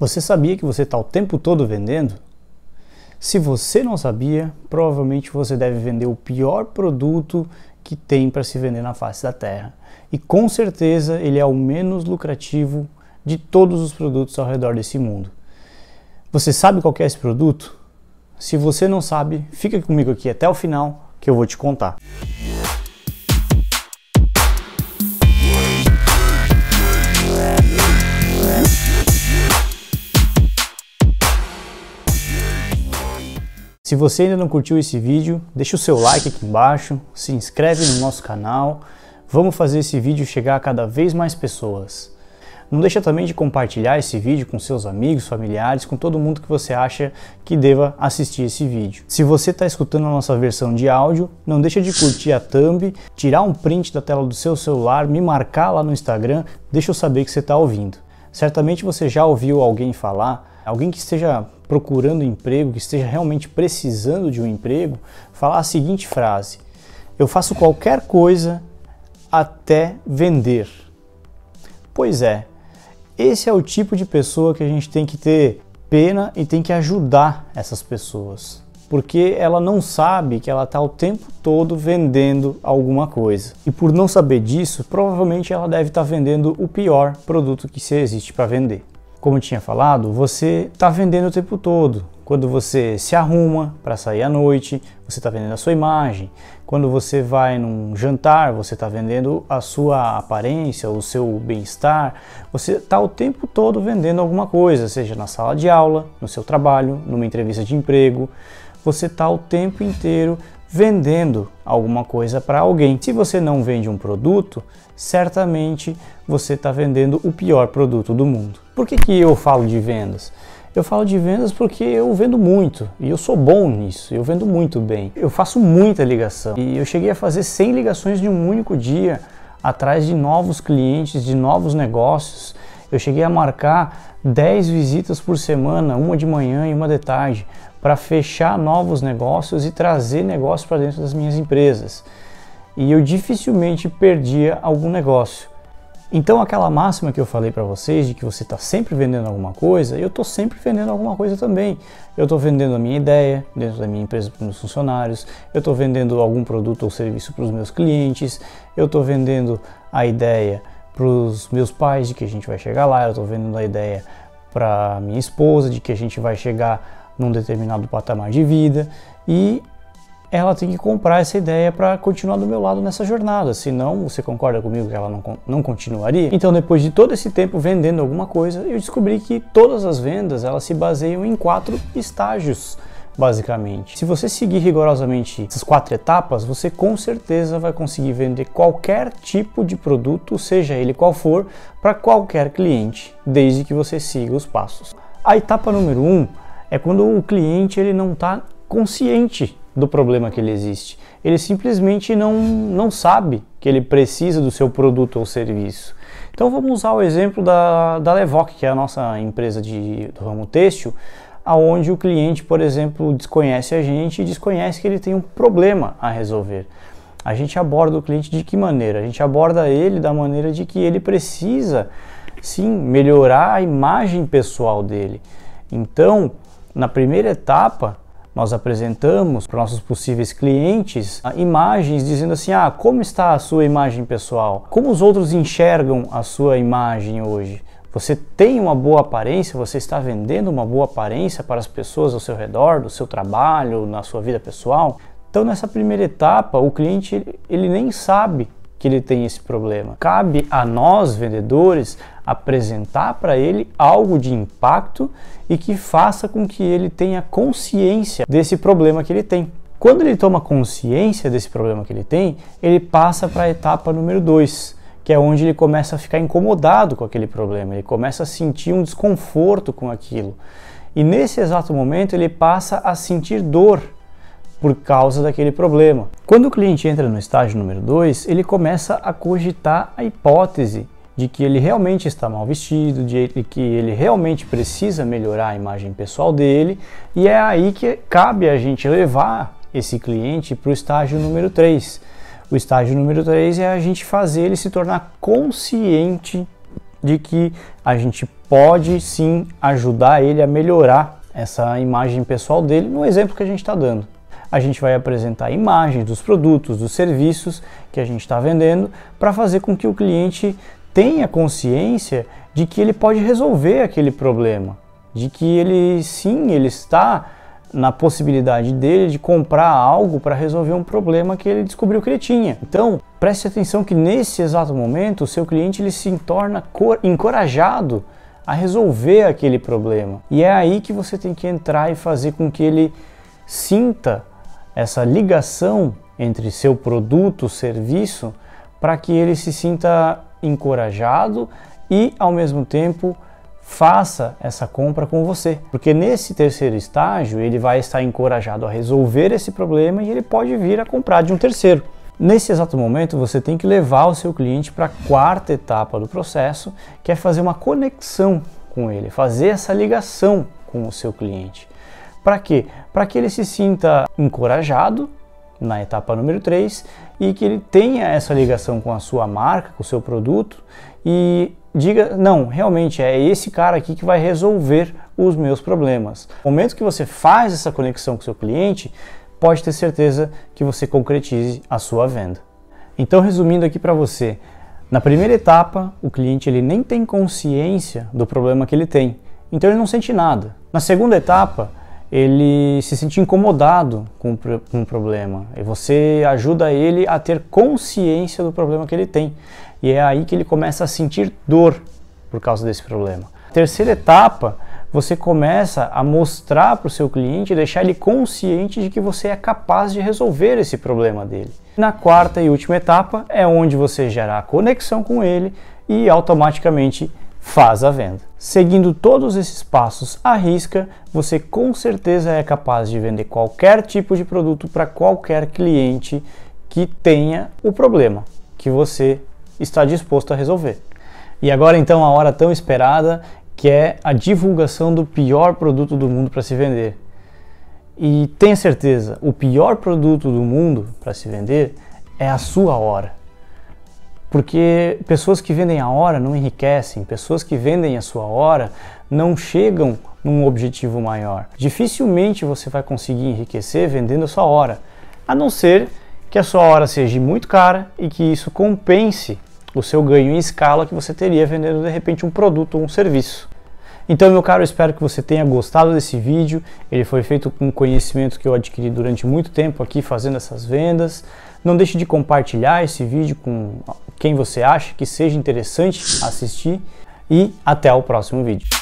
Você sabia que você está o tempo todo vendendo? Se você não sabia, provavelmente você deve vender o pior produto que tem para se vender na face da Terra. E com certeza ele é o menos lucrativo de todos os produtos ao redor desse mundo. Você sabe qual é esse produto? Se você não sabe, fica comigo aqui até o final que eu vou te contar. Se você ainda não curtiu esse vídeo, deixa o seu like aqui embaixo, se inscreve no nosso canal, vamos fazer esse vídeo chegar a cada vez mais pessoas. Não deixa também de compartilhar esse vídeo com seus amigos, familiares, com todo mundo que você acha que deva assistir esse vídeo. Se você está escutando a nossa versão de áudio, não deixa de curtir a thumb, tirar um print da tela do seu celular, me marcar lá no Instagram, deixa eu saber que você está ouvindo. Certamente você já ouviu alguém falar, alguém que esteja procurando emprego, que esteja realmente precisando de um emprego, falar a seguinte frase: Eu faço qualquer coisa até vender. Pois é, esse é o tipo de pessoa que a gente tem que ter pena e tem que ajudar essas pessoas. Porque ela não sabe que ela está o tempo todo vendendo alguma coisa. E por não saber disso, provavelmente ela deve estar tá vendendo o pior produto que se existe para vender. Como eu tinha falado, você está vendendo o tempo todo. Quando você se arruma para sair à noite, você está vendendo a sua imagem. Quando você vai num jantar, você está vendendo a sua aparência, o seu bem-estar. Você está o tempo todo vendendo alguma coisa, seja na sala de aula, no seu trabalho, numa entrevista de emprego. Você está o tempo inteiro vendendo alguma coisa para alguém. Se você não vende um produto, certamente você está vendendo o pior produto do mundo. Por que, que eu falo de vendas? Eu falo de vendas porque eu vendo muito e eu sou bom nisso, eu vendo muito bem. Eu faço muita ligação e eu cheguei a fazer 100 ligações de um único dia atrás de novos clientes, de novos negócios. Eu cheguei a marcar 10 visitas por semana, uma de manhã e uma de tarde, para fechar novos negócios e trazer negócios para dentro das minhas empresas. E eu dificilmente perdia algum negócio. Então aquela máxima que eu falei para vocês de que você está sempre vendendo alguma coisa, eu estou sempre vendendo alguma coisa também. Eu estou vendendo a minha ideia dentro da minha empresa para os meus funcionários, eu estou vendendo algum produto ou serviço para os meus clientes, eu estou vendendo a ideia para os meus pais de que a gente vai chegar lá, eu estou vendendo a ideia para minha esposa de que a gente vai chegar num determinado patamar de vida e ela tem que comprar essa ideia para continuar do meu lado nessa jornada. Senão, você concorda comigo que ela não, não continuaria? Então, depois de todo esse tempo vendendo alguma coisa, eu descobri que todas as vendas elas se baseiam em quatro estágios basicamente. Se você seguir rigorosamente essas quatro etapas, você com certeza vai conseguir vender qualquer tipo de produto, seja ele qual for, para qualquer cliente, desde que você siga os passos. A etapa número um é quando o cliente ele não está consciente do problema que ele existe. Ele simplesmente não, não sabe que ele precisa do seu produto ou serviço. Então vamos usar o exemplo da, da Levoc, que é a nossa empresa de, do ramo têxtil, aonde o cliente, por exemplo, desconhece a gente e desconhece que ele tem um problema a resolver. A gente aborda o cliente de que maneira? A gente aborda ele da maneira de que ele precisa, sim, melhorar a imagem pessoal dele. Então, na primeira etapa, nós apresentamos para nossos possíveis clientes ah, imagens dizendo assim: ah, como está a sua imagem pessoal? Como os outros enxergam a sua imagem hoje? Você tem uma boa aparência? Você está vendendo uma boa aparência para as pessoas ao seu redor, do seu trabalho, na sua vida pessoal? Então, nessa primeira etapa, o cliente ele nem sabe que ele tem esse problema. Cabe a nós, vendedores, apresentar para ele algo de impacto e que faça com que ele tenha consciência desse problema que ele tem. Quando ele toma consciência desse problema que ele tem, ele passa para a etapa número 2, que é onde ele começa a ficar incomodado com aquele problema, ele começa a sentir um desconforto com aquilo. E nesse exato momento ele passa a sentir dor por causa daquele problema. Quando o cliente entra no estágio número 2, ele começa a cogitar a hipótese de que ele realmente está mal vestido, de que ele realmente precisa melhorar a imagem pessoal dele, e é aí que cabe a gente levar esse cliente para o estágio número 3. O estágio número 3 é a gente fazer ele se tornar consciente de que a gente pode sim ajudar ele a melhorar essa imagem pessoal dele no exemplo que a gente está dando. A gente vai apresentar imagens dos produtos, dos serviços que a gente está vendendo para fazer com que o cliente tenha consciência de que ele pode resolver aquele problema, de que ele sim, ele está na possibilidade dele de comprar algo para resolver um problema que ele descobriu que ele tinha. Então, preste atenção que nesse exato momento o seu cliente ele se torna encorajado a resolver aquele problema. E é aí que você tem que entrar e fazer com que ele sinta essa ligação entre seu produto, serviço, para que ele se sinta encorajado e ao mesmo tempo faça essa compra com você. Porque nesse terceiro estágio ele vai estar encorajado a resolver esse problema e ele pode vir a comprar de um terceiro. Nesse exato momento, você tem que levar o seu cliente para a quarta etapa do processo, que é fazer uma conexão com ele, fazer essa ligação com o seu cliente. Para quê? Para que ele se sinta encorajado na etapa número 3 e que ele tenha essa ligação com a sua marca, com o seu produto e diga: não, realmente é esse cara aqui que vai resolver os meus problemas. No momento que você faz essa conexão com seu cliente, pode ter certeza que você concretize a sua venda. Então, resumindo aqui para você, na primeira etapa, o cliente ele nem tem consciência do problema que ele tem, então ele não sente nada. Na segunda etapa, ele se sente incomodado com, com o problema e você ajuda ele a ter consciência do problema que ele tem. E é aí que ele começa a sentir dor por causa desse problema. Terceira etapa, você começa a mostrar para o seu cliente, deixar ele consciente de que você é capaz de resolver esse problema dele. Na quarta e última etapa é onde você gera a conexão com ele e automaticamente faz a venda. Seguindo todos esses passos à risca, você com certeza é capaz de vender qualquer tipo de produto para qualquer cliente que tenha o problema que você está disposto a resolver. E agora então a hora tão esperada, que é a divulgação do pior produto do mundo para se vender. E tenha certeza, o pior produto do mundo para se vender é a sua hora. Porque pessoas que vendem a hora não enriquecem, pessoas que vendem a sua hora não chegam num objetivo maior. Dificilmente você vai conseguir enriquecer vendendo a sua hora, a não ser que a sua hora seja muito cara e que isso compense o seu ganho em escala que você teria vendendo de repente um produto ou um serviço. Então, meu caro, espero que você tenha gostado desse vídeo. Ele foi feito com conhecimento que eu adquiri durante muito tempo aqui fazendo essas vendas. Não deixe de compartilhar esse vídeo com quem você acha que seja interessante assistir e até o próximo vídeo.